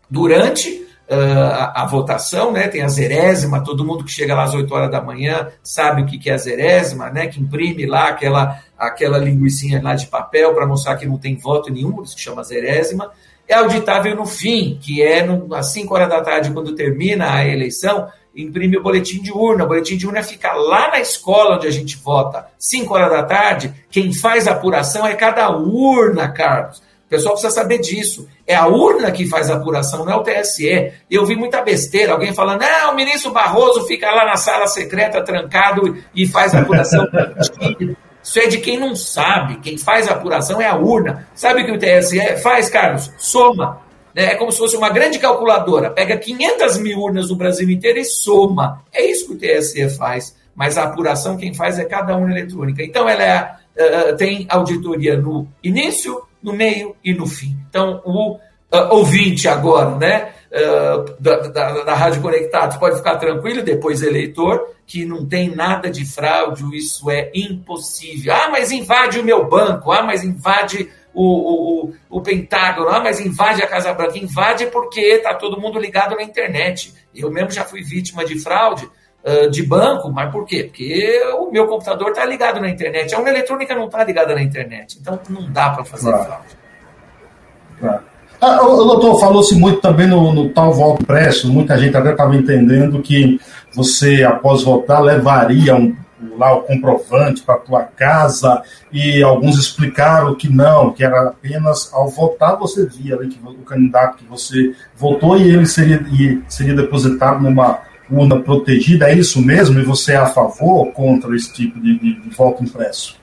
durante uh, a, a, votação, né? Tem a zerésima, todo mundo que chega lá às 8 horas da manhã sabe o que, é a zerésima, né? Que imprime lá aquela, aquela linguiçinha lá de papel para mostrar que não tem voto nenhum, isso que chama zerésima. É auditável no fim, que é no, às 5 horas da tarde, quando termina a eleição, imprime o boletim de urna. O boletim de urna fica lá na escola onde a gente vota. 5 horas da tarde, quem faz a apuração é cada urna, Carlos. O pessoal precisa saber disso. É a urna que faz a apuração, não é o TSE. Eu vi muita besteira, alguém falando, ah, o ministro Barroso fica lá na sala secreta trancado e faz a apuração. Isso é de quem não sabe. Quem faz a apuração é a urna. Sabe o que o TSE faz, Carlos? Soma. Né? É como se fosse uma grande calculadora. Pega 500 mil urnas no Brasil inteiro e soma. É isso que o TSE faz. Mas a apuração quem faz é cada urna eletrônica. Então ela é, uh, tem auditoria no início, no meio e no fim. Então, o uh, ouvinte agora, né, uh, da, da, da, Rádio Conectados pode ficar tranquilo, depois eleitor, que não tem nada de fraude, isso é impossível. Ah, mas invade o meu banco, ah, mas invade o, o, o Pentágono, ah, mas invade a Casa Branca. Invade porque está todo mundo ligado na internet. Eu mesmo já fui vítima de fraude, de banco, mas por quê? Porque o meu computador está ligado na internet. A urna eletrônica não está ligada na internet, então não dá para fazer claro. fraude. Claro. Ah, o doutor falou-se muito também no, no, tal voto impresso, muita gente até estava entendendo que você, após votar, levaria um, lá o comprovante para a tua casa, e alguns explicaram que não, que era apenas ao votar você via ali que o candidato que você votou e ele seria, e seria depositado numa urna protegida, é isso mesmo? E você é a favor ou contra esse tipo de, de, de voto impresso?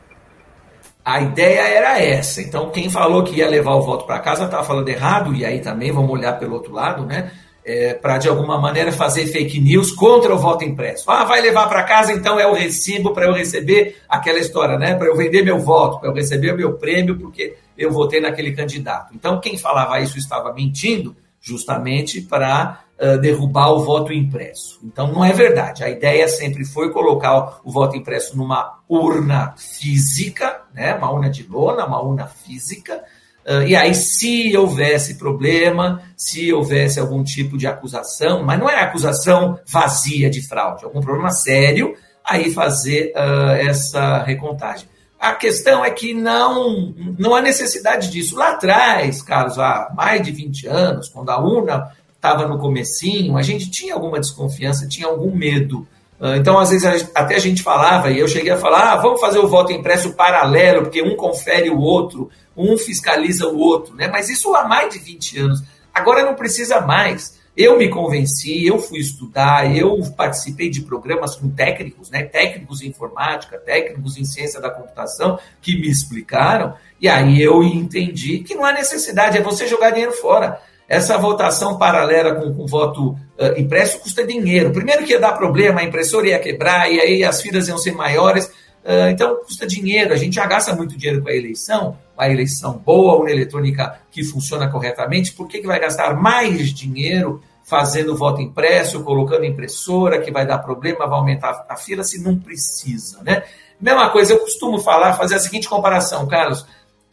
A ideia era essa. Então, quem falou que ia levar o voto para casa estava falando errado, e aí também vamos olhar pelo outro lado, né? É, para de alguma maneira fazer fake news contra o voto impresso. Ah, vai levar para casa, então é o recibo para eu receber aquela história, né? Para eu vender meu voto, para eu receber o meu prêmio, porque eu votei naquele candidato. Então, quem falava isso estava mentindo, justamente para uh, derrubar o voto impresso. Então, não é verdade. A ideia sempre foi colocar o voto impresso numa urna física, né? uma urna de lona, uma urna física. Uh, e aí, se houvesse problema, se houvesse algum tipo de acusação, mas não é acusação vazia de fraude, algum problema sério, aí fazer uh, essa recontagem. A questão é que não, não há necessidade disso. Lá atrás, Carlos, há mais de 20 anos, quando a urna estava no comecinho, a gente tinha alguma desconfiança, tinha algum medo. Ah, então, às vezes, até a gente falava, e eu cheguei a falar, ah, vamos fazer o voto impresso paralelo, porque um confere o outro, um fiscaliza o outro, né? Mas isso há mais de 20 anos. Agora não precisa mais. Eu me convenci, eu fui estudar, eu participei de programas com técnicos, né, técnicos em informática, técnicos em ciência da computação, que me explicaram, e aí eu entendi que não há necessidade, é você jogar dinheiro fora. Essa votação paralela com, com voto uh, impresso custa dinheiro. Primeiro que ia dar problema, a impressora ia quebrar, e aí as filas iam ser maiores. Uh, então custa dinheiro, a gente já gasta muito dinheiro com a eleição, uma eleição boa, uma eletrônica que funciona corretamente, por que, que vai gastar mais dinheiro fazendo voto impresso, colocando impressora, que vai dar problema, vai aumentar a fila se não precisa, né? Mesma coisa, eu costumo falar, fazer a seguinte comparação, Carlos.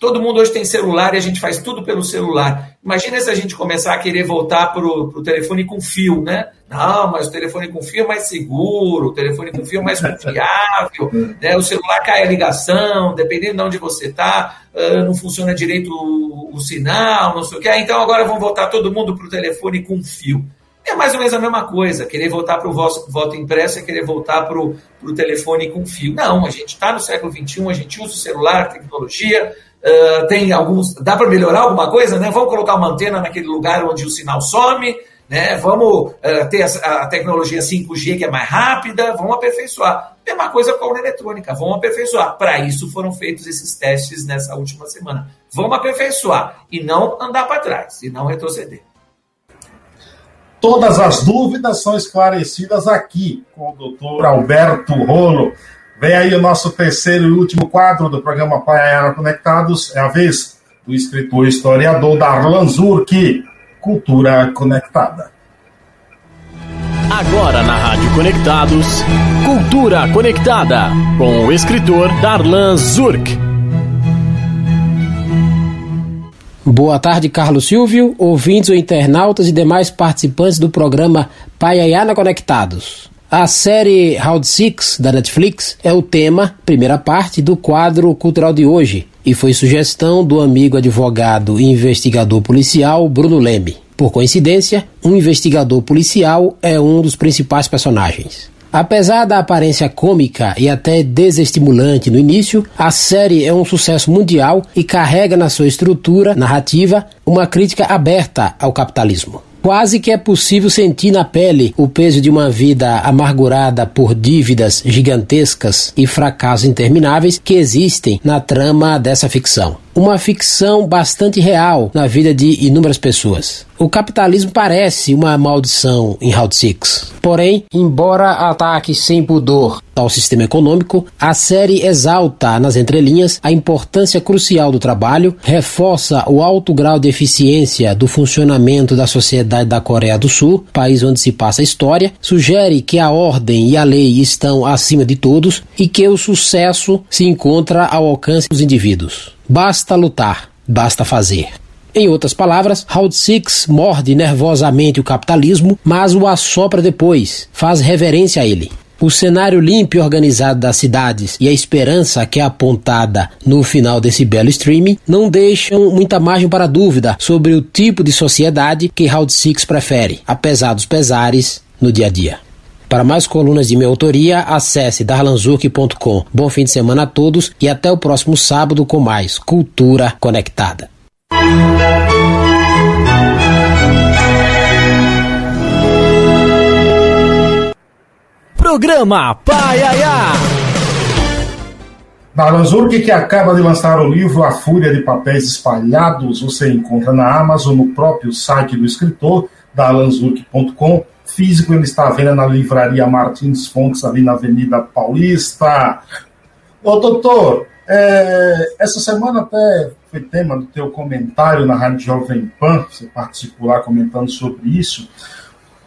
Todo mundo hoje tem celular e a gente faz tudo pelo celular. Imagina se a gente começar a querer voltar para o telefone com fio, né? Não, mas o telefone com fio é mais seguro, o telefone com fio é mais confiável, né? o celular cai a ligação, dependendo de onde você está, não funciona direito o, o, sinal, não sei o que. Então agora vamos voltar todo mundo para o telefone com fio. É mais ou menos a mesma coisa. Querer voltar para o voto impresso é querer voltar para o telefone com fio. Não, a gente está no século XXI, a gente usa o celular, tecnologia, Uh, tem alguns. Dá para melhorar alguma coisa, né? Vamos colocar uma antena naquele lugar onde o sinal some, né? Vamos uh, ter a, a, tecnologia 5G que é mais rápida, vamos aperfeiçoar. Mesma coisa com a eletrônica, vamos aperfeiçoar. Para isso foram feitos esses testes nessa última semana. Vamos aperfeiçoar e não andar para trás, e não retroceder. Todas as dúvidas são esclarecidas aqui com o doutor Alberto Rolo. Vem aí o nosso terceiro e último quadro do programa Paiana Conectados. É a vez do escritor e historiador Darlan Zurk, Cultura Conectada. Agora na Rádio Conectados, Cultura Conectada, com o escritor Darlan Zurk. Boa tarde, Carlos Silvio, ouvintes ou internautas e demais participantes do programa Paiaiana Conectados. A série Round Six da Netflix é o tema, primeira parte, do quadro cultural de hoje e foi sugestão do amigo advogado e investigador policial Bruno Leme. Por coincidência, um investigador policial é um dos principais personagens. Apesar da aparência cômica e até desestimulante no início, a série é um sucesso mundial e carrega na sua estrutura narrativa uma crítica aberta ao capitalismo. Quase que é possível sentir na pele o peso de uma vida amargurada por dívidas gigantescas e fracassos intermináveis que existem na trama dessa ficção uma ficção bastante real na vida de inúmeras pessoas. O capitalismo parece uma maldição em Round Six. Porém, embora ataque sem pudor ao sistema econômico, a série exalta nas entrelinhas a importância crucial do trabalho, reforça o alto grau de eficiência do funcionamento da sociedade da Coreia do Sul, país onde se passa a história, sugere que a ordem e a lei estão acima de todos e que o sucesso se encontra ao alcance dos indivíduos. Basta lutar, basta fazer. Em outras palavras, Round Six morde nervosamente o capitalismo, mas o assopra depois, faz reverência a ele. O cenário limpo e organizado das cidades e a esperança que é apontada no final desse belo streaming não deixam muita margem para dúvida sobre o tipo de sociedade que Round Six prefere, apesar dos pesares no dia a dia. Para mais colunas de minha autoria, acesse darlanzurk.com. Bom fim de semana a todos e até o próximo sábado com mais Cultura Conectada. Programa Paiaiá. Darlan Zurk, que acaba de lançar o livro A Fúria de Papéis Espalhados, você encontra na Amazon, no próprio site do escritor, darlanzurk.com físico ele está à venda na livraria Martins Fontes, ali na Avenida Paulista. Ô, doutor, é, essa semana até foi tema do teu comentário na Rádio Jovem Pan, você participou lá comentando sobre isso.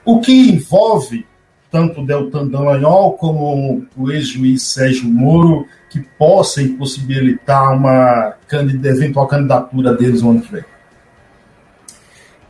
O que envolve tanto o Deltan Dallagnol como o ex-juiz Sérgio Moro, que possa impossibilitar uma eventual candidatura deles no ano que vem?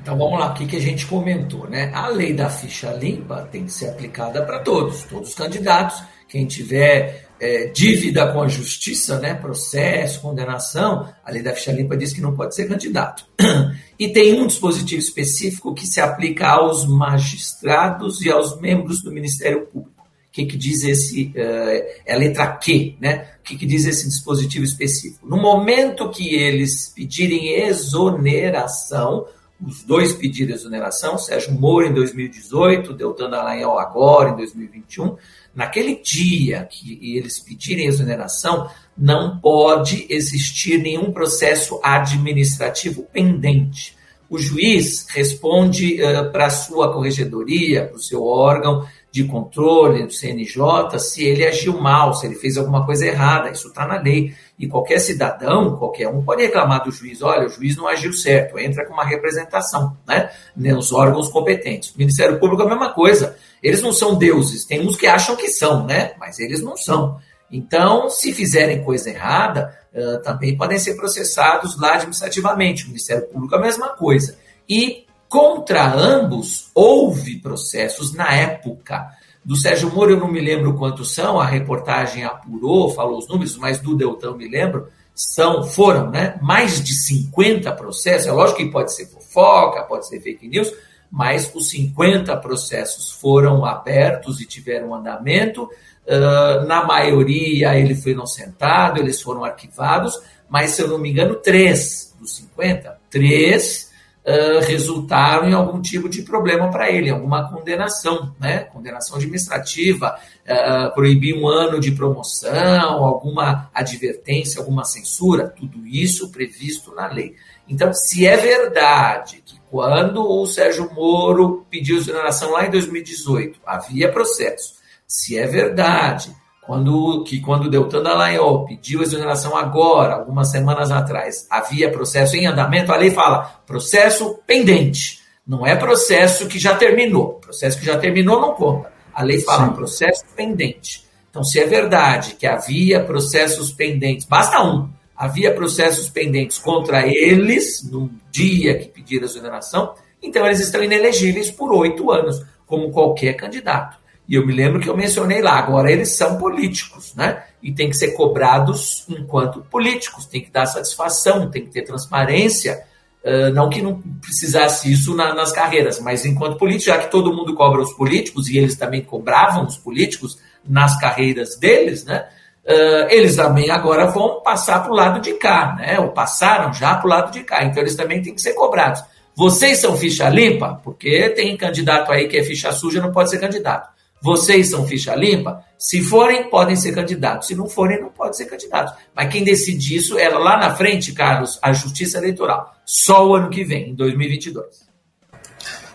Então vamos lá, o que, que a gente comentou, né? A lei da ficha limpa tem que ser aplicada para todos, todos os candidatos. Quem tiver é, dívida com a justiça, né, processo, condenação, a lei da ficha limpa diz que não pode ser candidato. E tem um dispositivo específico que se aplica aos magistrados e aos membros do Ministério Público. O que, que diz esse, uh, é a letra Q, né? O que, que diz esse dispositivo específico? No momento que eles pedirem exoneração, os dois pediram exoneração, Sérgio Moro em 2018, Deltan Dallagnol agora em 2021. Naquele dia que eles pedirem exoneração, não pode existir nenhum processo administrativo pendente. O juiz responde uh, para a sua corregedoria, para o seu órgão de controle do CNJ, se ele agiu mal, se ele fez alguma coisa errada. Isso está na lei. E qualquer cidadão, qualquer um, pode reclamar do juiz: olha, o juiz não agiu certo, entra com uma representação né, nos órgãos competentes. O Ministério Público é a mesma coisa. Eles não são deuses, tem uns que acham que são, né? Mas eles não são. Então, se fizerem coisa errada, uh, também podem ser processados lá administrativamente. O Ministério Público é a mesma coisa. E contra ambos houve processos na época. Do Sérgio Moro eu não me lembro quantos são, a reportagem apurou, falou os números, mas do Deltão me lembro, são, foram né, mais de 50 processos. É lógico que pode ser fofoca, pode ser fake news, mas os 50 processos foram abertos e tiveram andamento. Uh, na maioria ele foi inocentado, eles foram arquivados, mas se eu não me engano, três dos 50, três uh, resultaram em algum tipo de problema para ele, alguma condenação, né? Condenação administrativa, uh, proibir um ano de promoção, alguma advertência, alguma censura, tudo isso previsto na lei. Então, se é verdade que quando o Sérgio Moro pediu exoneração lá em 2018, havia processo, se é verdade quando, que quando Deltan Dallagnol pediu exoneração agora, algumas semanas atrás, havia processo em andamento, a lei fala processo pendente. Não é processo que já terminou. Processo que já terminou não conta. A lei fala Sim. processo pendente. Então, se é verdade que havia processos pendentes, basta um, havia processos pendentes contra eles no dia que pediram a exoneração, então eles estão inelegíveis por oito anos, como qualquer candidato. E eu me lembro que eu mencionei lá, agora eles são políticos, né? E tem que ser cobrados enquanto políticos, tem que dar satisfação, tem que ter transparência. Uh, não que não precisasse isso na, nas carreiras, mas enquanto político, já que todo mundo cobra os políticos e eles também cobravam os políticos nas carreiras deles, né? Uh, eles também agora vão passar para o lado de cá, né? Ou passaram já para o lado de cá, então eles também têm que ser cobrados. Vocês são ficha limpa? Porque tem candidato aí que é ficha suja, não pode ser candidato. Vocês são ficha limpa? Se forem, podem ser candidatos. Se não forem, não podem ser candidatos. Mas quem decide isso é lá na frente, Carlos, a Justiça Eleitoral. Só o ano que vem, em 2022.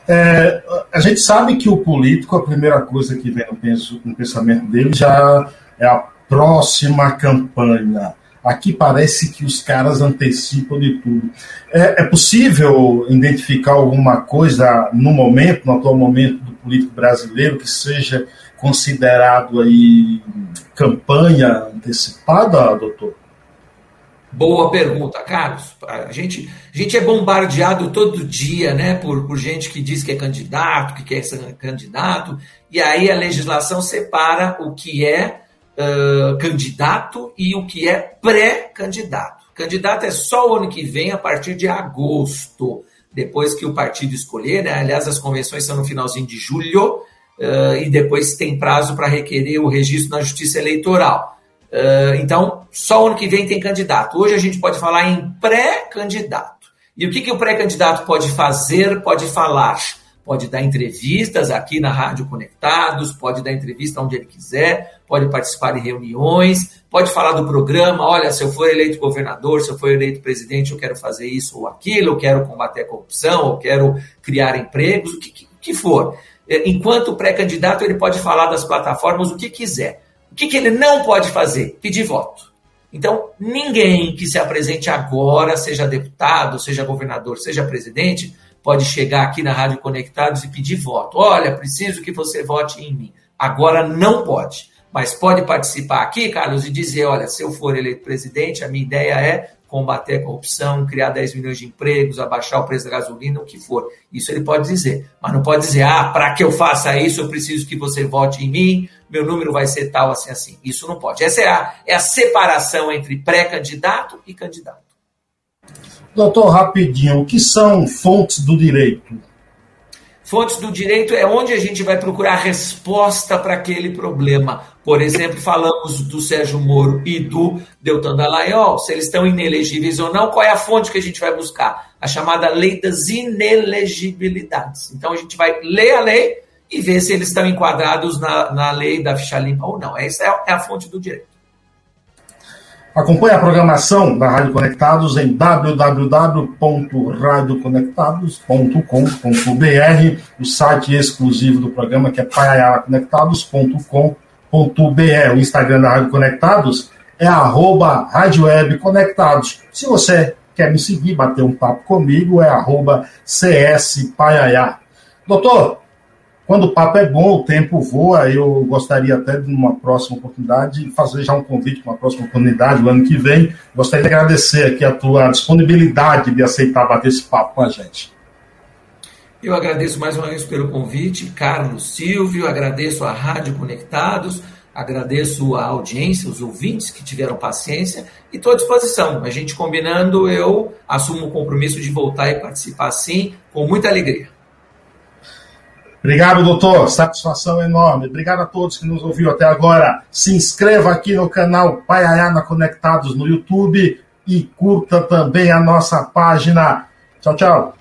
É, a gente sabe que o político, a primeira coisa que vem no, pensamento dele já é a próxima campanha. Aqui parece que os caras antecipam de tudo. É, é, possível identificar alguma coisa no momento, no atual momento político brasileiro, que seja considerado aí campanha antecipada, doutor? Boa pergunta, Carlos. A gente, a gente é bombardeado todo dia né, por, por gente que diz que é candidato, que quer ser candidato, e aí a legislação separa o que é uh, candidato e o que é pré-candidato. Candidato é só o ano que vem, a partir de agosto, depois que o partido escolher. Né? Aliás, as convenções são no finalzinho de julho, uh, e depois tem prazo para requerer o registro na Justiça Eleitoral. Uh, então, só ano que vem tem candidato. Hoje a gente pode falar em pré-candidato. E o que, que o pré-candidato pode fazer, pode falar? Pode dar entrevistas aqui na Rádio Conectados, pode dar entrevista onde ele quiser, pode participar de reuniões, pode falar do programa. Olha, se eu for eleito governador, se eu for eleito presidente, eu quero fazer isso ou aquilo, eu quero combater a corrupção, eu quero criar empregos, o que, que, que for. É, enquanto pré-candidato, ele pode falar das plataformas o que quiser. O que, que ele não pode fazer? Pedir voto. Então, ninguém que se apresente agora, seja deputado, seja governador, seja presidente, pode chegar aqui na Rádio Conectados e pedir voto. Olha, preciso que você vote em mim. Agora não pode. Mas pode participar aqui, Carlos, e dizer: olha, se eu for eleito presidente, a minha ideia é combater a corrupção, criar 10 milhões de empregos, abaixar o preço da gasolina, o que for. Isso ele pode dizer. Mas não pode dizer, ah, para que eu faça isso, eu preciso que você vote em mim, meu número vai ser tal, assim, assim. Isso não pode. Essa é a, é a separação entre pré-candidato e candidato. Doutor, rapidinho, o que são fontes do direito? Fontes do direito é onde a gente vai procurar resposta para aquele problema. Por exemplo, falamos do Sérgio Moro e do Deltan Dallagnol, se eles estão inelegíveis ou não, qual é a fonte que a gente vai buscar? A chamada lei das inelegibilidades. Então a gente vai ler a lei e ver se eles estão enquadrados na, na lei da ficha limpa ou não. Essa é, é a fonte do direito. Acompanhe a programação da Rádio Conectados em www.radioconectados.com.br, o site exclusivo do programa que é paiaraconectados.com.br. O Instagram da Rádio Conectados é arroba Rádio Web Conectados. Se você quer me seguir, bater um papo comigo, é arroba CS. Doutor, quando o papo é bom, o tempo voa. Eu gostaria até de uma próxima oportunidade fazer já um convite para uma próxima oportunidade no ano que vem. Gostaria de agradecer aqui a tua disponibilidade de aceitar bater esse papo com a gente. Eu agradeço mais uma vez pelo convite, Carlos Silvio, agradeço a Rádio Conectados, agradeço a audiência, os ouvintes que tiveram paciência e estou à disposição. A gente combinando, eu assumo o compromisso de voltar e participar sim, com muita alegria. Obrigado, doutor. Satisfação enorme. Obrigado a todos que nos ouviram até agora. Se inscreva aqui no canal Paiaiana Conectados no YouTube e curta também a nossa página. Tchau, tchau.